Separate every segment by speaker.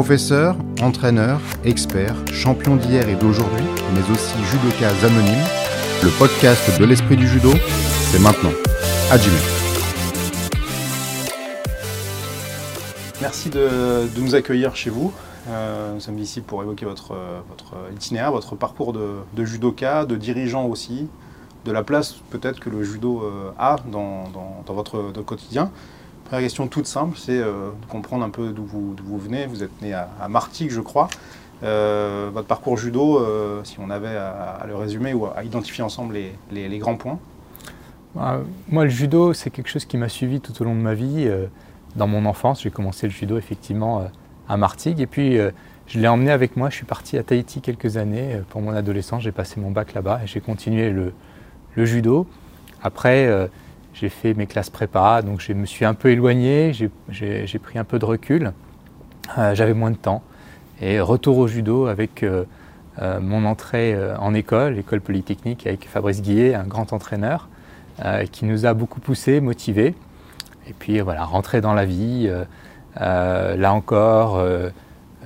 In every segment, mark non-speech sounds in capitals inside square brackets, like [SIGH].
Speaker 1: Professeur, entraîneur, expert, champion d'hier et d'aujourd'hui, mais aussi judoka anonyme, le podcast de l'esprit du judo, c'est maintenant. Hajime.
Speaker 2: Merci de, nous accueillir chez vous. Euh, nous sommes ici pour évoquer votre, itinéraire, votre parcours de, judoka, de dirigeant aussi, de la place peut-être que le judo euh, a dans, votre quotidien. Première question toute simple, c'est euh, de comprendre un peu d'où vous, venez. Vous êtes né à, à Martigues, je crois. Euh, votre parcours judo, euh, si on avait à, le résumer ou à identifier ensemble les, grands points.
Speaker 3: Euh, Moi, le judo, c'est quelque chose qui m'a suivi tout au long de ma vie. Euh, Dans mon enfance, j'ai commencé le judo effectivement euh, à Martigues. Et puis, euh, je l'ai emmené avec moi. Je suis parti à Tahiti quelques années euh, pour mon adolescence. J'ai passé mon bac là-bas et j'ai continué le, le judo. Après, euh, j'ai fait mes classes prépa, donc je me suis un peu éloigné. J'ai- pris un peu de recul. Euh, J'avais moins de temps. Et retour au judo avec euh, euh, mon entrée en école, école polytechnique, avec Fabrice Guillet, un grand entraîneur qui nous a beaucoup poussés, motivés. Et puis voilà, rentrer dans la vie, là encore,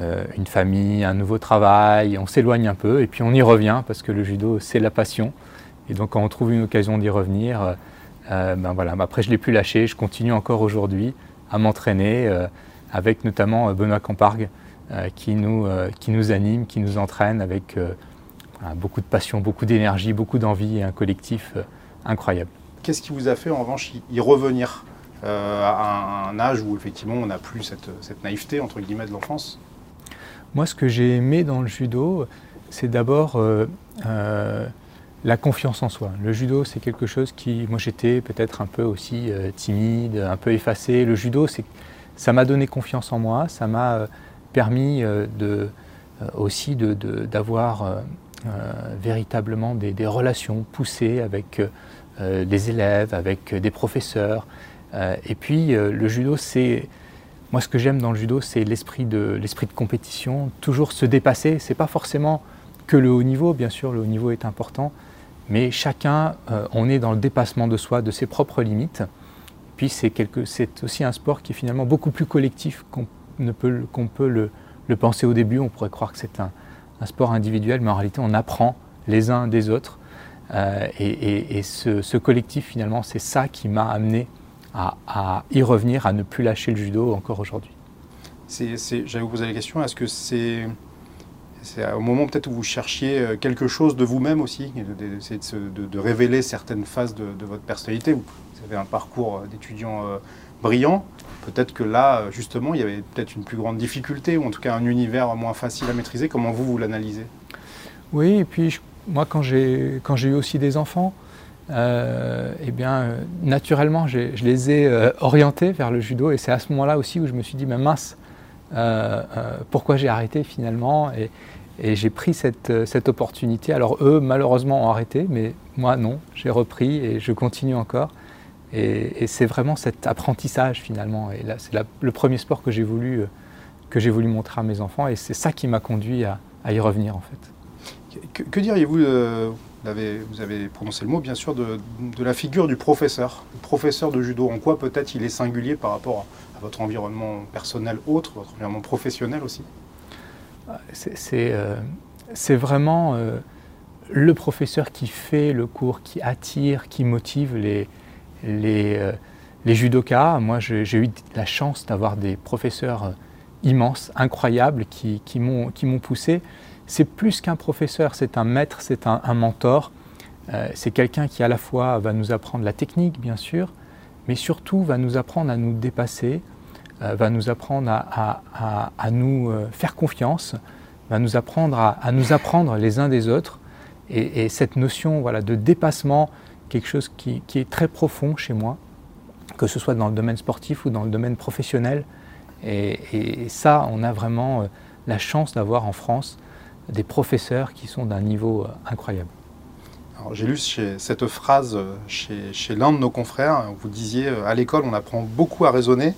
Speaker 3: une famille, un nouveau travail, on s'éloigne un peu et puis on y revient parce que le judo, c'est la passion. Et donc quand on trouve une occasion d'y revenir, euh, ben voilà, après je ne l'ai plus lâché, je continue encore aujourd'hui à m'entraîner euh, avec notamment euh, Benoît Campargue euh, qui, nous, qui nous anime, qui nous entraîne avec voilà, beaucoup de passion, beaucoup d'énergie, beaucoup d'envie et un collectif incroyable.
Speaker 2: Qu'est-ce qui vous a fait en revanche y, revenir à un, âge où effectivement on n'a plus cette, cette naïveté entre guillemets de l'enfance?
Speaker 3: Moi, ce que j'ai aimé dans le judo, c'est d'abord la confiance en soi. Le judo, c'est quelque chose qui, moi, j'étais peut-être un peu aussi euh, timide, un peu effacé. Le judo, ça m'a donné confiance en moi, ça m'a euh, permis euh, de, aussi d'avoir véritablement des, des relations poussées avec des élèves, avec des professeurs. Et puis, le judo, c'est moi, ce que j'aime dans le judo, c'est l'esprit de, de compétition, toujours se dépasser. C'est pas forcément que le haut niveau, bien sûr, le haut niveau est important, mais chacun, euh, on est dans le dépassement de soi, de ses propres limites. Puis c'est, aussi un sport qui est finalement beaucoup plus collectif qu'on, peut, peut le, penser au début. On pourrait croire que c'est un, sport individuel, mais en réalité, on apprend les uns des autres. Euh, et ce, collectif, finalement, c'est ça qui m'a amené à, à y revenir, à ne plus lâcher le judo encore aujourd'hui.
Speaker 2: J'allais vous poser la question, est-ce que c'est, c'est au moment peut-être où vous cherchiez euh, quelque chose de vous-même aussi, d'essayer de, de- de révéler certaines phases de, votre personnalité Vous avez un parcours euh, d'étudiant euh, brillant, peut-être que là, justement, il y avait peut-être une plus grande difficulté, ou en tout cas un univers moins facile à maîtriser. Comment vous, vous l'analysez?
Speaker 3: Oui, et puis moi, quand j'ai, eu aussi des enfants, eh bien, naturellement, je les ai orientés vers le judo. Et c'est à ce moment-là aussi où je me suis dit, mais mince, pourquoi j'ai arrêté finalement et, j'ai pris cette, euh, cette opportunité. Alors eux, malheureusement, ont arrêté, mais moi, non, j'ai repris et je continue encore. Et, c'est vraiment cet apprentissage finalement. Et là, c'est le premier sport que j'ai voulu, euh, que j'ai voulu montrer à mes enfants. Et c'est ça qui m'a conduit à- y revenir en fait.
Speaker 2: Que, diriez-vous, euh, vous, avez, prononcé le mot bien sûr, de, de la figure du professeur, le professeur de judo En quoi peut-être il est singulier par rapport votre environnement personnel autre, votre environnement professionnel aussi
Speaker 3: C'est- C'est euh, c'est vraiment euh, le professeur qui fait le cours, qui attire, qui motive les, euh, judokas. Moi, j'ai eu la chance d'avoir des professeurs immenses, incroyables, qui, m'ont poussé. C'est plus qu'un professeur, c'est un maître, c'est un, mentor. C'est quelqu'un qui à la fois va nous apprendre la technique, bien sûr, mais surtout va nous apprendre à nous dépasser, va nous apprendre à, à- à- nous euh, faire confiance, va nous apprendre à, à nous apprendre les uns des autres. Et, et cette notion voilà, de dépassement, quelque chose qui, qui est très profond chez moi, que ce soit dans le domaine sportif ou dans le domaine professionnel. Et, et ça, on a vraiment euh, la chance d'avoir en France des professeurs qui sont d'un niveau euh, incroyable.
Speaker 2: J'ai lu cette phrase euh, chez, chez l'un de nos confrères, vous disiez euh, à l'école on apprend beaucoup à raisonner,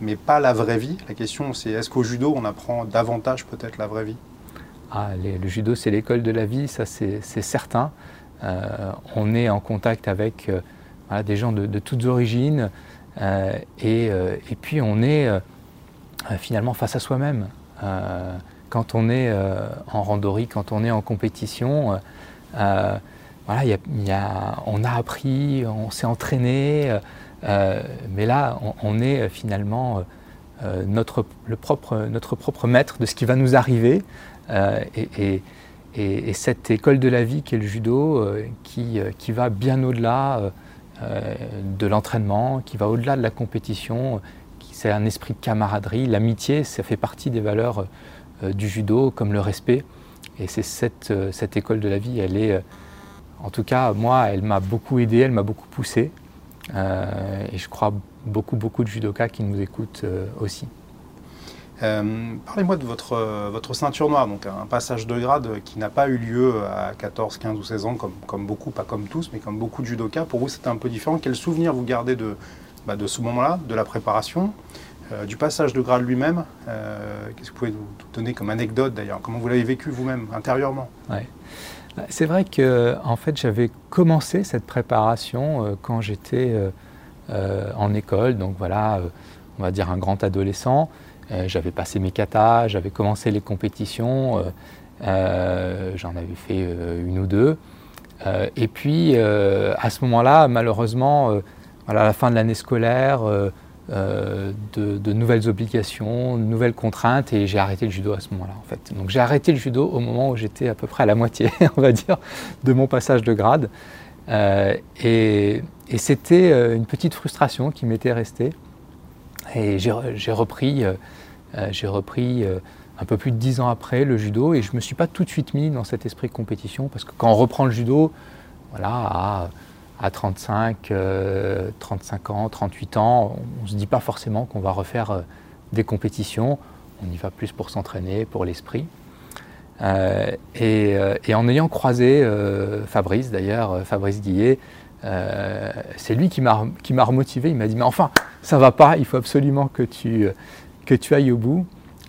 Speaker 2: mais pas la vraie vie. La question c'est est-ce qu'au judo on apprend davantage peut-être la vraie vie?
Speaker 3: Ah, le judo, c'est l'école de la vie, ça c'est certain. Euh, on est en contact avec euh, des gens de, toutes origines euh, et, puis on est finalement face à soi-même. quand on est en randonnée, quand on est en compétition, on a appris, on s'est entraîné, mais là, on, est finalement notre, le propre, notre propre maître de ce qui va nous arriver. et, et, cette école de la vie qu'est le judo, euh, qui, euh, qui, va bien au-delà euh, de l'entraînement, qui va au-delà de la compétition, c'est un esprit de camaraderie, l'amitié, ça fait partie des valeurs du judo, comme le respect. Et c'est cette, cette, école de la vie, elle est, en tout cas, moi, elle m'a beaucoup aidé, elle m'a beaucoup poussé. Et je crois beaucoup, beaucoup de judokas qui nous écoutent aussi.
Speaker 2: Euh, parlez-moi de votre, euh, votre ceinture noire, donc un passage de grade qui n'a pas eu lieu à 14, 15 ou 16 ans, comme, comme beaucoup, pas comme tous, mais comme beaucoup de judokas. Pour vous, c'était un peu différent. Quel souvenir vous gardez de, bah, de ce moment-là, de la préparation, euh, du passage de grade lui-même Qu'est-ce que vous pouvez nous donner comme anecdote d'ailleurs? Comment vous l'avez vécu vous-même, intérieurement?
Speaker 3: Ouais. C'est vrai que en fait, j'avais commencé cette préparation quand j'étais en école, donc voilà, on va dire un grand adolescent. Euh, j'avais passé mes katas, j'avais commencé les compétitions, euh, euh, j'en avais fait une ou deux. et puis à ce moment-là, malheureusement, à la fin de l'année scolaire, de, nouvelles obligations, de nouvelles contraintes, et j'ai arrêté le judo à ce moment-là, en fait. Donc j'ai arrêté le judo au moment où j'étais à peu près à la moitié, [LAUGHS] on va dire, de mon passage de grade. et, et c'était une petite frustration qui m'était restée. Et j'ai repris, euh, euh, j'ai repris euh, un peu plus de dix ans après le judo et je ne me suis pas tout de suite mis dans cet esprit de compétition parce que quand on reprend le judo, voilà, à, à 35, 35 ans, 38 ans, on ne se dit pas forcément qu'on va refaire des compétitions. On y va plus pour s'entraîner, pour l'esprit. et, en ayant croisé Fabrice, d'ailleurs, Fabrice Guillet, c'est lui qui m'a remotivé. Il m'a dit Mais enfin, ça va pas, il faut absolument que tu, que tu ailles au bout.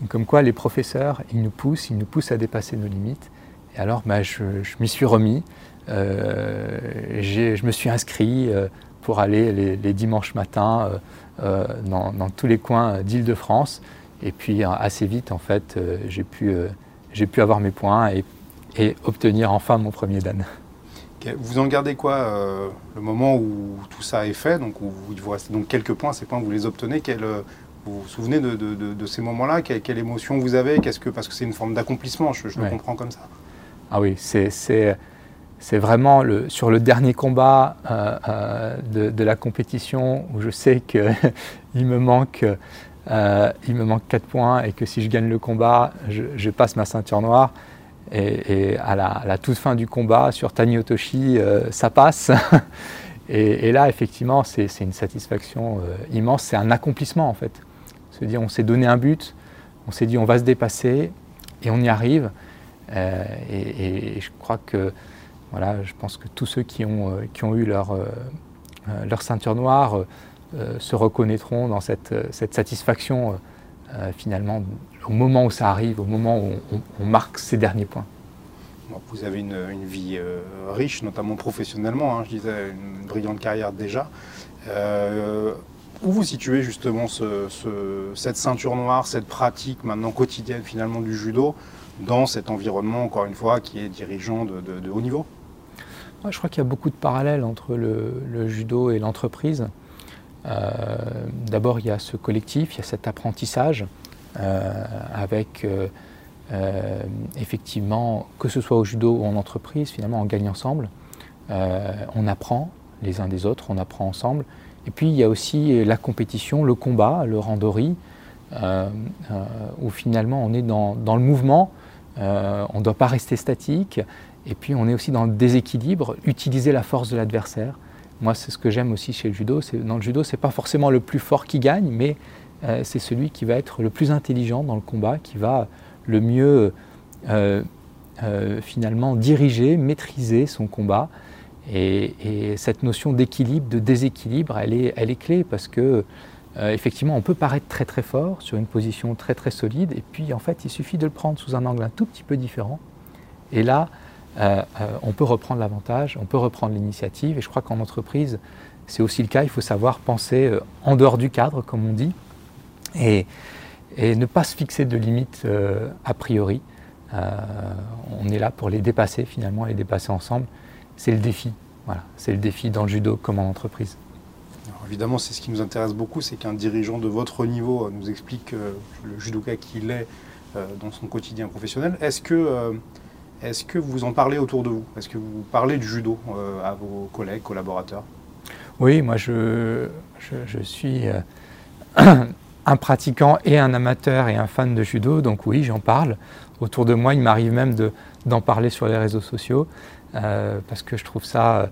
Speaker 3: Comme quoi les professeurs, ils nous poussent, ils nous poussent à dépasser nos limites. Et alors bah, je, m'y suis remis, euh, je me suis inscrit euh, pour aller les, dimanches matins euh, dans, tous les coins d'Île-de-France. Et puis assez vite, en fait, j'ai pu, pu avoir mes points et, et obtenir enfin mon premier Dan.
Speaker 2: Vous en gardez quoi euh, le moment où tout ça est fait? Donc, où il vous reste donc quelques points, ces points, vous les obtenez. Euh, vous vous souvenez de, ces moments-là? Quelle, émotion vous avez? Qu'est-ce que Parce que c'est une forme d'accomplissement, je, le comprends comme ça.
Speaker 3: Ah oui, c'est vraiment le, sur le dernier combat euh, de, la compétition où je sais qu'il [LAUGHS] me manque. manque 4 points et que si je gagne le combat, je passe ma ceinture noire. Et, à, la, toute fin du combat, sur Tani Otoshi, euh, ça passe. [LAUGHS] et, là, effectivement, c'est une satisfaction euh, immense. C'est un accomplissement, en fait. Se dire, on s'est donné un but, on s'est dit, on va se dépasser, et on y arrive. Euh, et, je crois que, voilà, je pense que tous ceux qui ont, qui ont eu leur, leur ceinture noire se reconnaîtront dans cette, cette satisfaction, finalement, au moment où ça arrive, au moment où on, marque ces derniers points.
Speaker 2: vous avez une, vie euh, riche, notamment professionnellement, hein, je disais, une brillante carrière déjà. Euh, où vous situez justement cette ceinture noire, cette pratique maintenant quotidienne finalement du judo dans cet environnement, encore une fois, qui est dirigeant de, haut niveau?
Speaker 3: Je crois qu'il y a beaucoup de parallèles entre le, judo et l'entreprise. Euh, d'abord, il y a ce collectif, il y a cet apprentissage. Euh, avec euh, effectivement, que ce soit au judo ou en entreprise, finalement on gagne ensemble, on apprend les uns des autres, on apprend ensemble. Et puis il y a aussi la compétition, le combat, le randori, où finalement on est dans, le mouvement, on ne doit pas rester statique, et puis on est aussi dans le déséquilibre, utiliser la force de l'adversaire. Moi, c'est ce que j'aime aussi chez le judo. Dans le judo, c'est pas forcément le plus fort qui gagne, mais euh, c'est celui qui va être le plus intelligent dans le combat, qui va le mieux euh, euh, finalement diriger, maîtriser son combat. Et, cette notion d'équilibre, de déséquilibre, elle est, elle est clé parce que effectivement, on peut paraître très très fort sur une position très très solide, et puis en fait, il suffit de le prendre sous un angle un tout petit peu différent. Et là, on peut reprendre l'avantage, on peut reprendre l'initiative. Et je crois qu'en entreprise, c'est aussi le cas. Il faut savoir penser en dehors du cadre, comme on dit. Et, et ne pas se fixer de limites a priori. on est là pour les dépasser finalement, les dépasser ensemble. C'est le défi. Voilà, c'est le défi dans le judo comme en entreprise.
Speaker 2: évidemment, c'est ce qui nous intéresse beaucoup, c'est qu'un dirigeant de votre niveau nous explique le judoka qu'il est dans son quotidien professionnel. Est-ce que est-ce que vous en parlez autour de vous? Est-ce que vous parlez du judo euh, à vos collègues, collaborateurs?
Speaker 3: Oui, moi je, je, suis euh, [CLEARS THROAT] un pratiquant et un amateur et un fan de judo, donc oui, j'en parle. Autour de moi, il m'arrive même d'en parler sur les réseaux sociaux, euh, parce que je trouve ça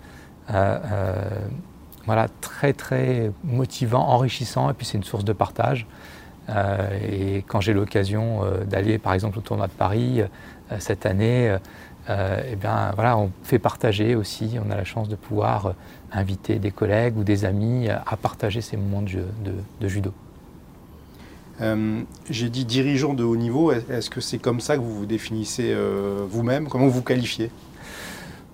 Speaker 3: voilà, très très motivant, enrichissant, et puis c'est une source de partage. et quand j'ai l'occasion d'aller par exemple au tournoi de Paris, cette année, euh, euh, eh bien, voilà, on fait partager aussi, on a la chance de pouvoir inviter des collègues ou des amis à partager ces moments de, judo.
Speaker 2: J'ai dit dirigeant de haut niveau, est-ce que c'est comme ça que vous vous définissez vous-même? Comment vous qualifiez?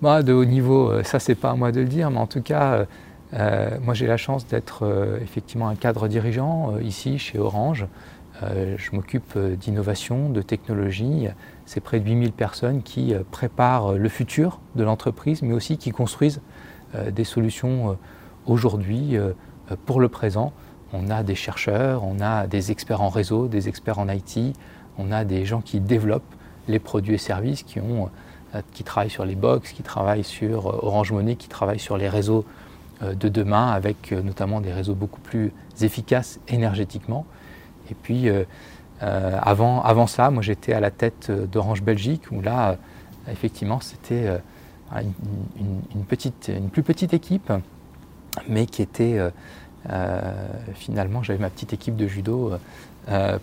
Speaker 3: Bah, De haut niveau, ça c'est pas à moi de le dire, mais en tout cas, moi j'ai la chance d'être effectivement un cadre dirigeant ici chez Orange. je m'occupe d'innovation, de technologie c'est près de 8000 personnes qui euh, préparent le futur de l'entreprise, mais aussi qui construisent euh, des solutions euh, aujourd'hui pour le présent. On a des chercheurs, on a des experts en réseau, des experts en IT, on a des gens qui développent les produits et services, qui travaillent sur les box, qui travaillent sur Orange Money, qui travaillent sur les réseaux de demain, avec notamment des réseaux beaucoup plus efficaces énergétiquement. Et puis, euh, avant, avant ça, moi j'étais à la tête d'Orange Belgique, où là, euh, effectivement, c'était euh, une plus petite équipe, mais qui était finalement, j'avais ma petite équipe de judo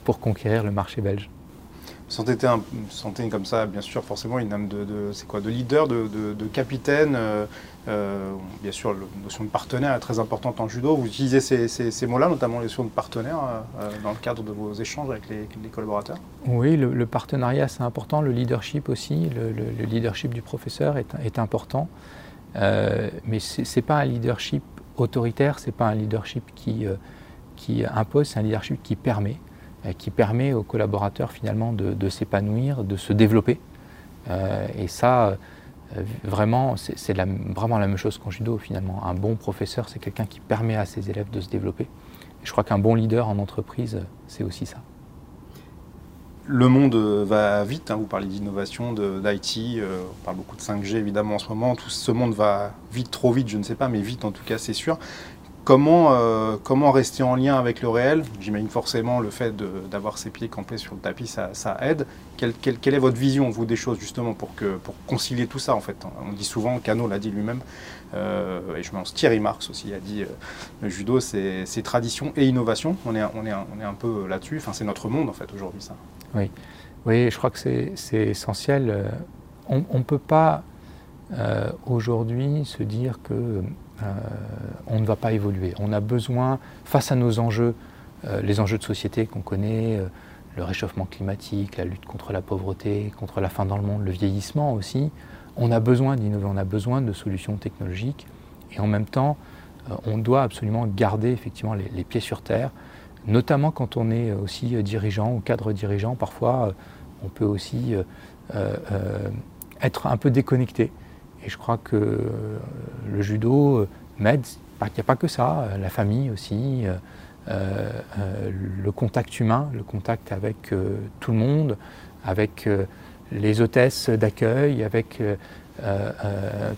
Speaker 3: pour conquérir le marché belge.
Speaker 2: Vous sentez, comme ça, bien sûr, forcément, une âme de, leader, de, capitaine. Euh, euh, bien sûr, la notion de partenaire est très importante en judo. Vous utilisez ces, mots-là, notamment la notion de partenaire, euh, dans le cadre de vos échanges avec les, collaborateurs?
Speaker 3: Oui, le, partenariat, c'est important. Le leadership aussi, le, leadership du professeur est, important. mais ce n'est pas un leadership autoritaire, ce n'est pas un leadership qui impose, c'est un leadership qui permet. Euh, qui permet aux collaborateurs finalement de, s'épanouir, de se développer. Euh, et ça, euh, vraiment, c'est vraiment la même chose qu'en judo finalement. Un bon professeur, c'est quelqu'un qui permet à ses élèves de se développer. Et je crois qu'un bon leader en entreprise, c'est aussi ça.
Speaker 2: Le monde va vite, hein. vous parlez d'innovation, d'IT, on parle beaucoup de 5G évidemment en ce moment, tout ce monde va vite, trop vite, je ne sais pas, mais vite en tout cas c'est sûr. Comment, euh, comment rester en lien avec le réel? J'imagine forcément le fait d'avoir ses pieds campés sur le tapis, ça, aide. Quelle, quelle, est votre vision, vous, des choses, justement, pour, que, pour concilier tout ça, en fait? On dit souvent, Cano l'a dit lui-même, euh, et je pense Thierry Marx aussi a dit, euh, le judo, c'est tradition et innovation. On est, on est, on est un peu là-dessus. Enfin, c'est notre monde, en fait, aujourd'hui, ça.
Speaker 3: Oui. oui, je crois que c'est essentiel. On ne peut pas, aujourd'hui, se dire que on ne va pas évoluer. On a besoin, face à nos enjeux, euh, les enjeux de société qu'on connaît, euh, le réchauffement climatique, la lutte contre la pauvreté, contre la faim dans le monde, le vieillissement aussi, on a besoin d'innover, on a besoin de solutions technologiques. Et en même temps, on doit absolument garder effectivement les, pieds sur terre, notamment quand on est aussi dirigeant ou cadre dirigeant. Parfois, on peut aussi être un peu déconnecté et je crois que euh, le judo euh, m'aide. Il n'y a pas que ça, euh, la famille aussi, le contact humain, le contact avec tout le monde, avec les hôtesses d'accueil, avec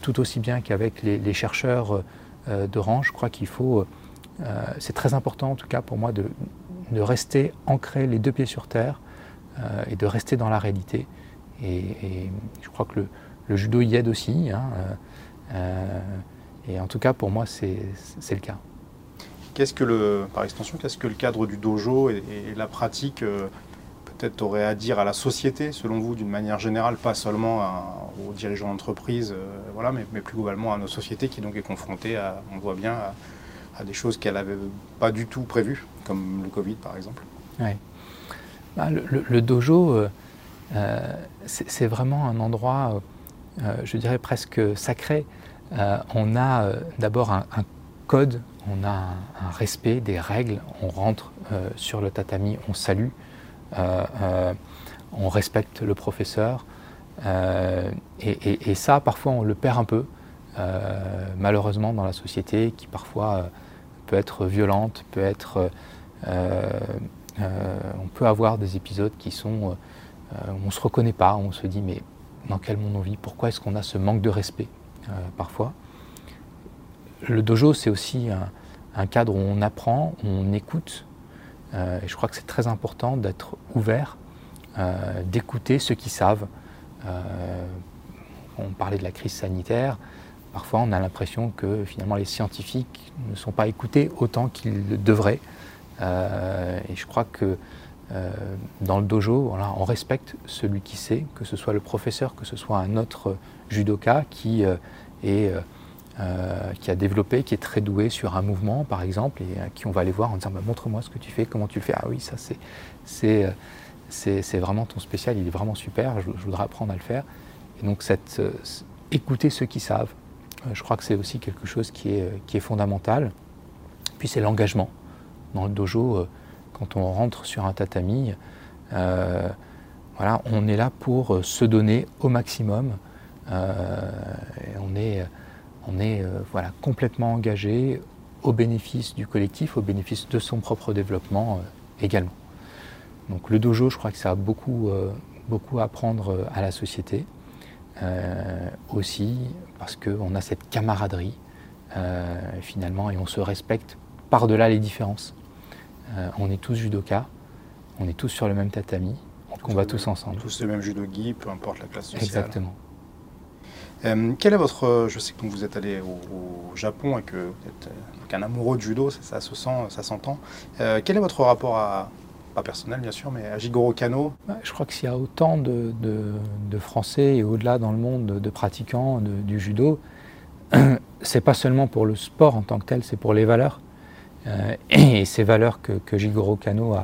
Speaker 3: tout aussi bien qu'avec les, chercheurs d'Orange. Je crois qu'il faut, c'est très important en tout cas pour moi de, rester ancré les deux pieds sur terre et de rester dans la réalité. et je crois que le, le judo y aide aussi. Hein, euh, euh, et en tout cas, pour moi, c'est le cas.
Speaker 2: Qu'est-ce que le, par extension, qu'est-ce que le cadre du dojo et, la pratique euh, peut-être aurait à dire à la société, selon vous, d'une manière générale, pas seulement aux dirigeants d'entreprise, voilà, mais, plus globalement à nos sociétés qui donc est confrontée, à, on voit bien, à, des choses qu'elle n'avait pas du tout prévues, comme le Covid par exemple?
Speaker 3: Ouais. Bah, le, dojo, c'est vraiment un endroit je dirais presque sacré. Euh, on a euh, d'abord un, code, on a un, respect des règles, on rentre sur le tatami, on salue, on respecte le professeur. Et, ça, parfois, on le perd un peu, malheureusement, dans la société, qui parfois peut être violente, peut être... on peut avoir des épisodes qui sont... on ne se reconnaît pas, on se dit mais dans quel monde on vit Pourquoi est-ce qu'on a ce manque de respect parfois Le dojo, c'est aussi un, cadre où on apprend, on écoute. et je crois que c'est très important d'être ouvert, d'écouter ceux qui savent. on parlait de la crise sanitaire. Parfois, on a l'impression que finalement les scientifiques ne sont pas écoutés autant qu'ils le devraient. et je crois que dans le dojo, on respecte celui qui sait, que ce soit le professeur, que ce soit un autre judoka qui, est, qui a développé, qui est très doué sur un mouvement, par exemple, et qui on va aller voir en disant bah, montre-moi ce que tu fais, comment tu le fais. Ah oui, ça c'est vraiment ton spécial, il est vraiment super, je, voudrais apprendre à le faire. Et donc cette, écouter ceux qui savent, je crois que c'est aussi quelque chose qui est, qui est fondamental. Puis c'est l'engagement. Dans le dojo, quand on rentre sur un tatami, euh, voilà, on est là pour euh, se donner au maximum. Euh, on est, on est voilà, complètement engagé au bénéfice du collectif, au bénéfice de son propre développement également. Donc le dojo, je crois que ça a beaucoup, beaucoup à apprendre à la société. aussi parce qu'on a cette camaraderie finalement et on se respecte par-delà les différences. Euh, on est tous judokas, on est tous sur le même tatami, on combat tous ensemble.
Speaker 2: Tous le même judogi, peu importe la classe sociale.
Speaker 3: Exactement.
Speaker 2: Euh, quel est votre, je sais que vous êtes allé au, Japon et que vous êtes euh, un amoureux de judo, ça, se sent, ça s'entend. quel est votre rapport à, pas personnel bien sûr, mais à Jigoro Kano?
Speaker 3: Je crois que s'il y a autant de, Français et au-delà dans le monde de, pratiquants du judo, [CLEARS THROAT] c'est pas seulement pour le sport en tant que tel, c'est pour les valeurs. Euh, et ces valeurs que, que Jigoro Kano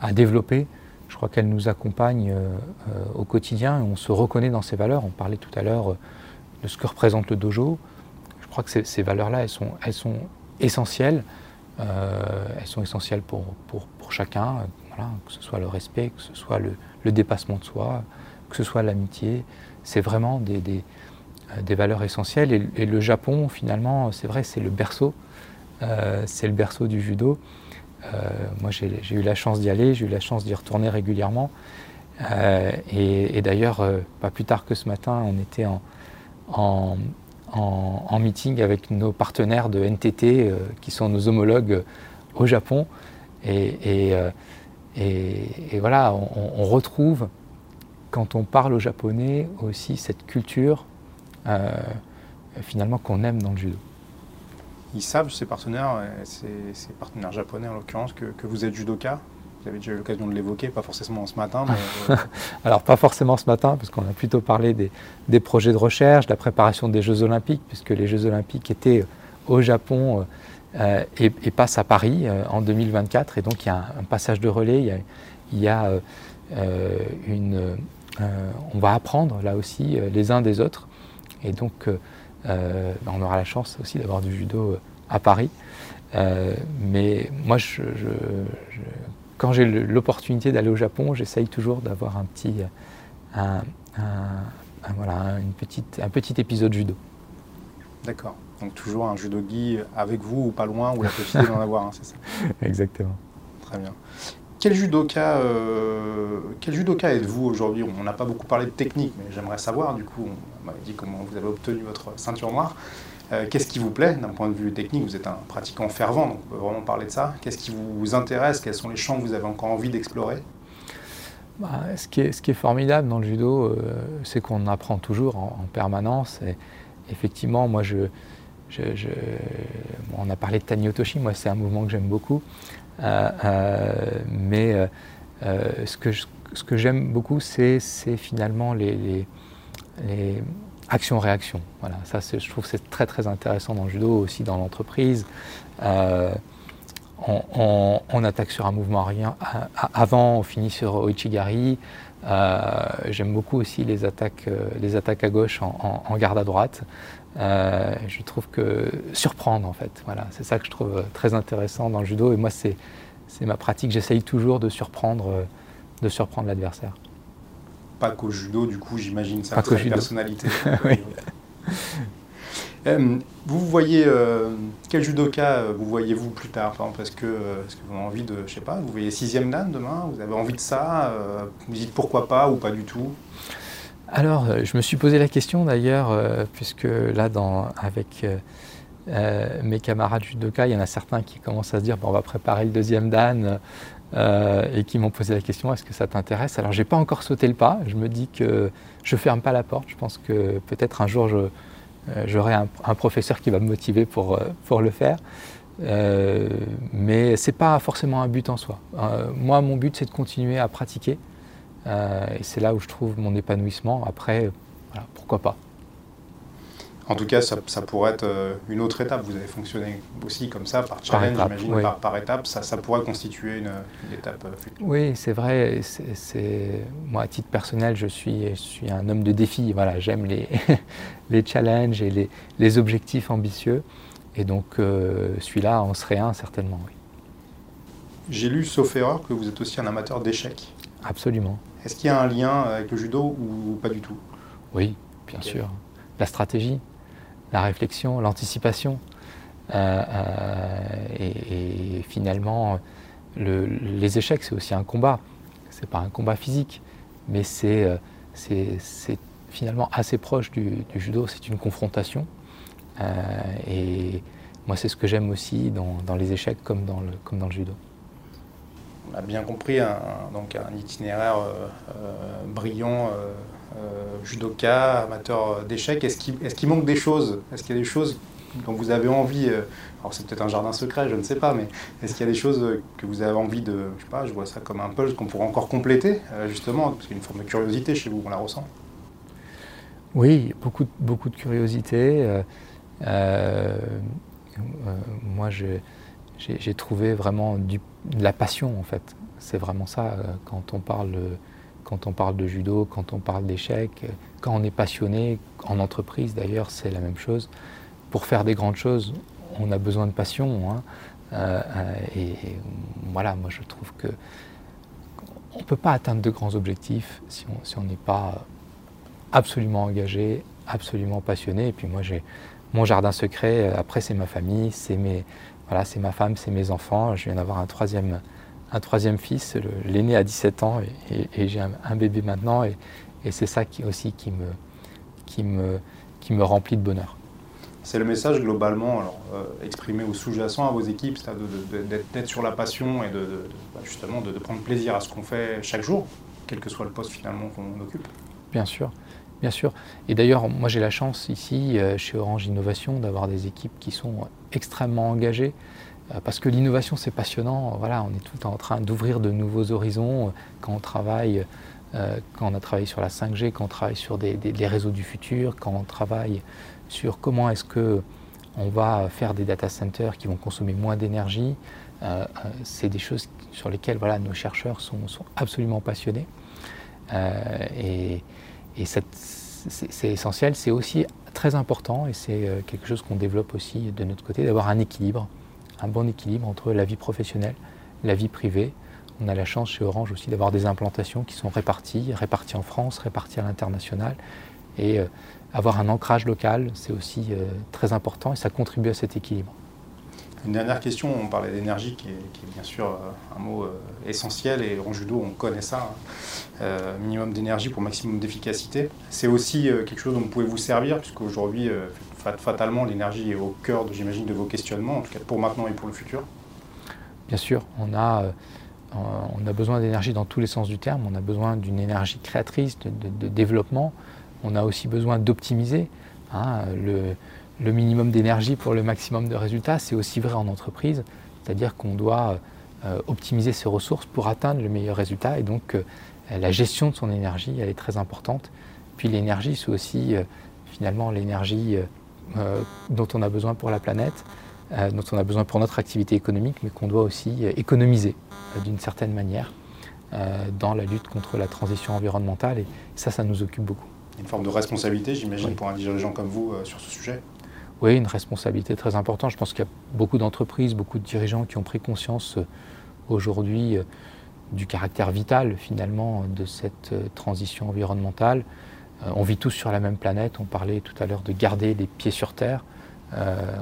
Speaker 3: a, développées, je crois qu'elles nous accompagnent euh, euh, au quotidien on se reconnaît dans ces valeurs. On parlait tout à l'heure de ce que représente le dojo. Je crois que ces, valeurs-là, elles sont, elles sont essentielles. elles sont essentielles pour, chacun, que ce soit le respect, que ce soit le, dépassement de soi, que ce soit l'amitié. C'est vraiment des, valeurs essentielles. Et le Japon, finalement, c'est vrai, c'est le berceau euh, c'est le berceau du judo. Euh, moi, j'ai eu la chance d'y aller, j'ai eu la chance d'y retourner régulièrement. Euh, et, d'ailleurs, pas plus tard que ce matin, on était en, meeting avec nos partenaires de NTT, qui sont nos homologues au Japon. Et, voilà, on, retrouve, quand on parle au japonais, aussi cette culture, finalement, qu'on aime dans le judo
Speaker 2: ils savent, ces partenaires, ces, partenaires japonais en l'occurrence, que, vous êtes judoka Vous avez déjà eu l'occasion de l'évoquer, pas forcément ce matin.
Speaker 3: Euh, [LAUGHS] Alors pas forcément ce matin, parce qu'on a plutôt parlé des, projets de recherche, de la préparation des Jeux Olympiques, puisque les Jeux Olympiques étaient au Japon euh, et, passent à Paris euh, en 2024. Et donc il y a un, passage de relais, il y a, une... on va apprendre là aussi les uns des autres. Et donc euh, on aura la chance aussi d'avoir du judo euh, à Paris. Euh, mais moi, quand j'ai l'opportunité d'aller au Japon, j'essaye toujours d'avoir un petit, un, voilà, une petite, un petit épisode judo.
Speaker 2: D'accord. Donc toujours un judogi avec vous ou pas loin, ou la possibilité d'en avoir, c'est ça? [LAUGHS]
Speaker 3: Exactement.
Speaker 2: Très bien. Quel judoka, euh, quel judoka êtes-vous aujourd'hui? On n'a pas beaucoup parlé de technique, mais j'aimerais savoir, du coup, on m'a dit comment vous avez obtenu votre ceinture noire. Euh, qu'est-ce qui vous plaît d'un point de vue technique? Vous êtes un pratiquant fervent, donc on peut vraiment parler de ça. Qu'est-ce qui vous intéresse? Quels sont les champs que vous avez encore envie d'explorer?
Speaker 3: Bah, ce, qui est, formidable dans le judo, euh, c'est qu'on apprend toujours en, permanence. Et effectivement, moi, je, on a parlé de Taniotoshi, moi, c'est un mouvement que j'aime beaucoup. Euh, euh, mais euh, ce que, ce que j'aime beaucoup, c'est finalement les, les, actions-réactions. Voilà, ça, je trouve que c'est très très intéressant dans le judo, aussi dans l'entreprise. on, attaque sur un mouvement avant, on finit sur Oichigari. J'aime beaucoup aussi les attaques, les attaques à gauche en garde à droite. Euh, je trouve que surprendre en fait, voilà, c'est ça que je trouve très intéressant dans le judo et moi c'est, c'est ma pratique, j'essaye toujours de surprendre de surprendre l'adversaire.
Speaker 2: Pas qu'au judo, du coup, j'imagine, ça
Speaker 3: Pas qu'au
Speaker 2: la
Speaker 3: judo.
Speaker 2: personnalité. [LAUGHS]
Speaker 3: Oui. [LAUGHS]
Speaker 2: Euh, vous voyez, euh, quel judoka euh, vous voyez-vous plus tard? Est-ce que, euh, que vous avez envie de, je sais pas, vous voyez sixième dan demain? Vous avez envie de ça euh, Vous dites pourquoi pas ou pas du tout?
Speaker 3: Alors, euh, je me suis posé la question d'ailleurs, euh, puisque là, avec euh, mes camarades judoka, il y en a certains qui commencent à se dire bon, on va préparer le deuxième dan et qui m'ont posé la question est-ce que ça t'intéresse? Alors, j'ai pas encore sauté le pas. Je me dis que je ferme pas la porte. Je pense que peut-être un jour, j'aurai un, professeur qui va me motiver pour, le faire. Mais c'est pas forcément un but en soi. Moi, mon but, c'est de continuer à pratiquer. Euh, et c'est là où je trouve mon épanouissement. Après, voilà, pourquoi pas.
Speaker 2: En tout cas, ça, ça pourrait être euh, une autre étape. Vous avez fonctionné aussi comme ça, par challenge, j'imagine,
Speaker 3: oui.
Speaker 2: par, par étape. Ça, ça pourrait constituer une, une étape euh, future.
Speaker 3: Oui, c'est vrai. c'est- Moi, à titre personnel, je suis, je suis un homme de défi. Voilà, j'aime les, [LAUGHS] les challenges et les, les objectifs ambitieux. Et donc, euh, celui-là en serait un, certainement, oui.
Speaker 2: J'ai lu, sauf erreur, que vous êtes aussi un amateur d'échecs.
Speaker 3: Absolument.
Speaker 2: Est-ce qu'il y a un lien avec le judo ou pas du tout?
Speaker 3: Oui, bien sûr. La stratégie, la réflexion, l'anticipation. Euh, euh, et, et finalement, le- les échecs, c'est aussi un combat. C'est pas un combat physique, mais c'est euh, c'est finalement assez proche du, du judo. C'est une confrontation. Euh, et moi, c'est ce que j'aime aussi dans, dans les échecs comme dans le, comme dans le judo.
Speaker 2: On a bien compris, un, donc un itinéraire euh, euh, brillant, euh, judoka, amateur d'échecs. Est-ce qu'il manque des choses? Est-ce qu'il y a des choses dont vous avez envie Alors c'est peut-être un jardin secret, je ne sais pas, mais est-ce qu'il y a des choses que vous avez envie de, je sais pas, je vois ça comme un puzzle qu'on pourrait encore compléter, justement, parce qu'il y a une forme de curiosité chez vous, on la ressent.
Speaker 3: Oui, beaucoup, beaucoup de curiosité. moi, j'ai trouvé vraiment du- la passion, en fait. C'est vraiment ça, euh, quand on parle, quand on parle de judo, quand on parle d'échecs, euh, quand on est passionné, en entreprise d'ailleurs, c'est la même chose. Pour faire des grandes choses, on a besoin de passion. hein. Euh, et, voilà, moi je trouve que on ne peut pas atteindre de grands objectifs si on n'est pas absolument engagé, absolument passionné. Et puis moi, j'ai mon jardin secret. Après, c'est ma famille, c'est mes, voilà, c'est ma femme, c'est mes enfants. Je viens d'avoir un troisième, un troisième fils. L'aîné a 17 ans et, et- et j'ai un, un bébé maintenant. Et, et c'est ça qui aussi qui me, qui me, qui me remplit de bonheur.
Speaker 2: C'est le message globalement alors, euh, exprimé ou sous-jacent à vos équipes, c'est de- de- de- d'être sur la passion et de, de- de- bah, justement de, de prendre plaisir à ce qu'on fait chaque jour, quel que soit le poste finalement qu'on occupe.
Speaker 3: Bien sûr, bien sûr. Et d'ailleurs, moi j'ai la chance ici, euh, chez Orange Innovation, d'avoir des équipes qui sont extrêmement engagées. euh, Parce que l'innovation, c'est passionnant. Voilà, on est tout le temps en train d'ouvrir de nouveaux horizons. euh, Quand on travaille, euh, quand on a travaillé sur la 5G, quand on travaille sur des, les réseaux du futur, quand on travaille sur comment est-ce que on va faire des data centers qui vont consommer moins d'énergie, c'est des choses sur lesquelles voilà, nos chercheurs sont, absolument passionnés. Et, c'est essentiel, c'est aussi très important et c'est euh, quelque chose qu'on développe aussi de notre côté, d'avoir un équilibre, un bon équilibre entre la vie professionnelle, la vie privée. On a la chance chez Orange aussi d'avoir des implantations qui sont réparties, réparties en France, réparties à l'international. Et euh, avoir un ancrage local, c'est aussi euh, très important et ça contribue à cet équilibre.
Speaker 2: Une dernière question, on parlait d'énergie qui est, bien sûr euh, un mot euh, essentiel et en judo on connaît ça, hein. Euh, minimum d'énergie pour maximum d'efficacité. C'est aussi quelque chose dont vous pouvez vous servir puisqu'aujourd'hui fat- fatalement l'énergie est au cœur, j'imagine, de vos questionnements, en tout cas pour maintenant et pour le futur.
Speaker 3: Bien sûr, on a, besoin d'énergie dans tous les sens du terme. On a besoin d'une énergie créatrice, de développement. On a aussi besoin d'optimiser. hein. Le, le minimum d'énergie pour le maximum de résultats, c'est aussi vrai en entreprise. C'est-à-dire qu'on doit euh, optimiser ses ressources pour atteindre le meilleur résultat. Et donc, euh, la gestion de son énergie, elle est très importante. Puis l'énergie, c'est aussi euh, finalement l'énergie dont on a besoin pour la planète dont on a besoin pour notre activité économique, mais qu'on doit aussi économiser d'une certaine manière dans la lutte contre la transition environnementale. Et ça, ça nous occupe beaucoup.
Speaker 2: Une forme de responsabilité, j'imagine,
Speaker 3: Oui.
Speaker 2: pour un dirigeant comme vous sur ce sujet.
Speaker 3: Oui, une responsabilité très importante. Je pense qu'il y a beaucoup d'entreprises, beaucoup de dirigeants qui ont pris conscience euh, aujourd'hui euh, du caractère vital finalement de cette transition environnementale. on vit tous sur la même planète, on parlait tout à l'heure de garder les pieds sur terre.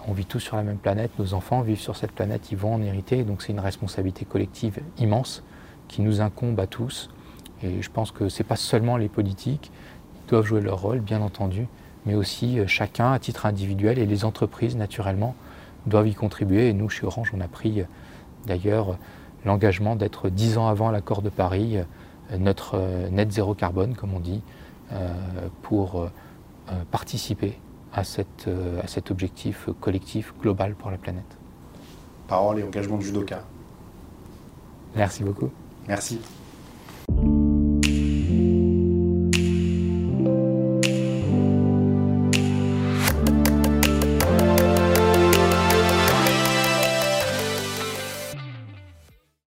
Speaker 3: on vit tous sur la même planète, nos enfants vivent sur cette planète, ils vont en hériter, donc c'est une responsabilité collective immense qui nous incombe à tous. Et je pense que ce n'est pas seulement les politiques, qui doivent jouer leur rôle, bien entendu, mais aussi euh, chacun à titre individuel et les entreprises, naturellement, doivent y contribuer. Et nous, chez Orange, on a pris euh, d'ailleurs l'engagement d'être dix ans avant l'accord de Paris, euh, notre net zéro carbone, comme on dit, pour participer à, cette, à cet objectif collectif global pour la planète.
Speaker 2: Parole et engagement de judoka.
Speaker 3: Merci beaucoup.
Speaker 2: Merci.